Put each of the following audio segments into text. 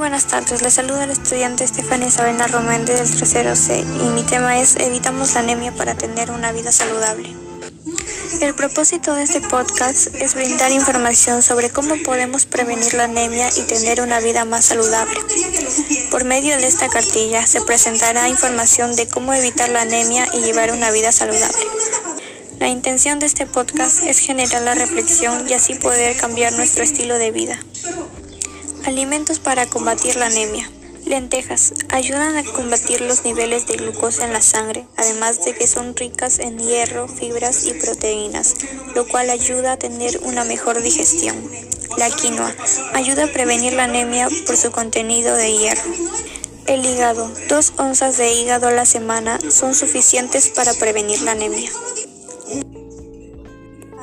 buenas tardes, les saluda el estudiante Estefania Isabela Roméndez del tercero C y mi tema es Evitamos la anemia para tener una vida saludable. El propósito de este podcast es brindar información sobre cómo podemos prevenir la anemia y tener una vida más saludable. Por medio de esta cartilla se presentará información de cómo evitar la anemia y llevar una vida saludable. La intención de este podcast es generar la reflexión y así poder cambiar nuestro estilo de vida. Alimentos para combatir la anemia. Lentejas ayudan a combatir los niveles de glucosa en la sangre, además de que son ricas en hierro, fibras y proteínas, lo cual ayuda a tener una mejor digestión. La quinoa ayuda a prevenir la anemia por su contenido de hierro. El hígado. Dos onzas de hígado a la semana son suficientes para prevenir la anemia.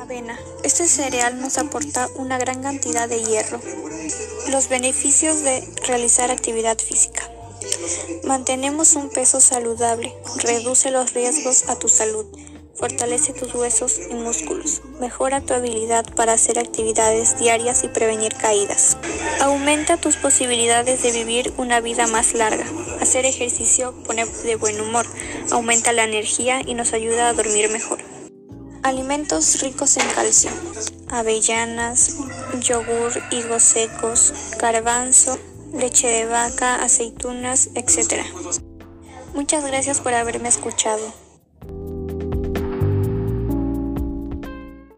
Avena. Este cereal nos aporta una gran cantidad de hierro. Los beneficios de realizar actividad física. Mantenemos un peso saludable, reduce los riesgos a tu salud, fortalece tus huesos y músculos, mejora tu habilidad para hacer actividades diarias y prevenir caídas. Aumenta tus posibilidades de vivir una vida más larga. Hacer ejercicio pone de buen humor, aumenta la energía y nos ayuda a dormir mejor. Alimentos ricos en calcio. Avellanas, yogur, higos secos, garbanzo, leche de vaca, aceitunas, etc. Muchas gracias por haberme escuchado.